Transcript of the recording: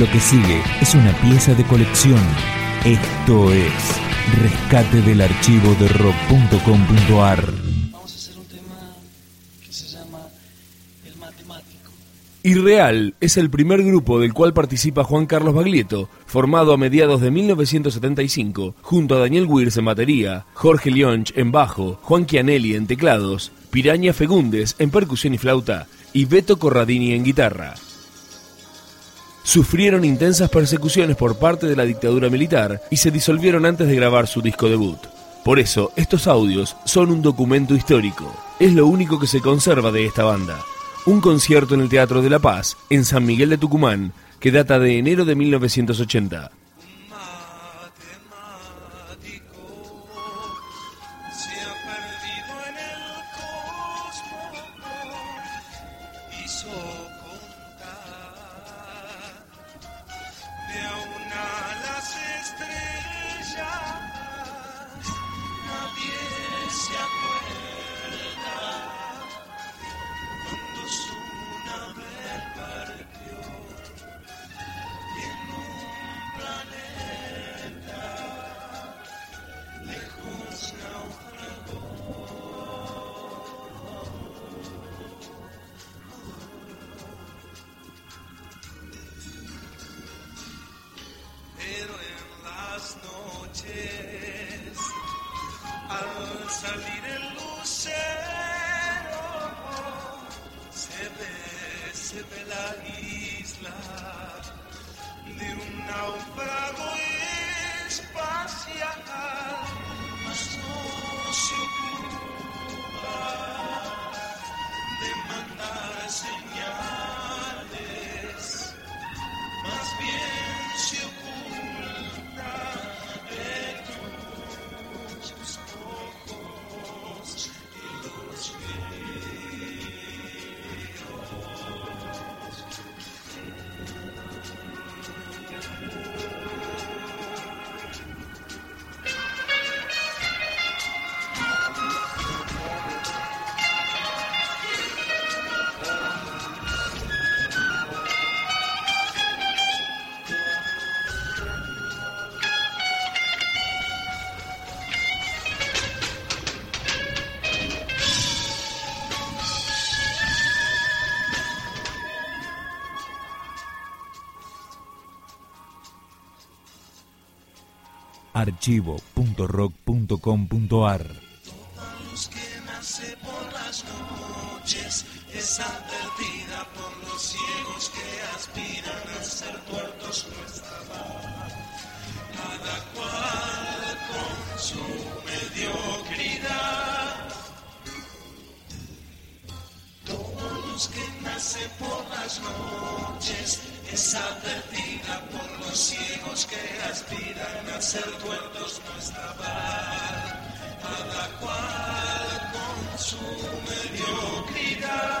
Lo que sigue es una pieza de colección. Esto es Rescate del archivo de rock.com.ar. Vamos a hacer un tema que se llama El Matemático. Irreal es el primer grupo del cual participa Juan Carlos Baglietto, formado a mediados de 1975, junto a Daniel Wirs en batería, Jorge Lionch en bajo, Juan Chianelli en teclados, Piraña Fegundes en percusión y flauta y Beto Corradini en guitarra. Sufrieron intensas persecuciones por parte de la dictadura militar y se disolvieron antes de grabar su disco debut. Por eso, estos audios son un documento histórico. Es lo único que se conserva de esta banda. Un concierto en el Teatro de la Paz, en San Miguel de Tucumán, que data de enero de 1980. matemático al salir el lucero, se ve, se ve la isla de un náufrago espacial, archivo.rock.com.ar luz que nace por las noches es advertida por los ciegos que aspiran a ser tuertos nuestra. Cada cual con su mediocridad. Toda luz que nace por las noches es advertida por los ciegos aspiran a ser tuertos nuestra paz cada cual con su mediocridad.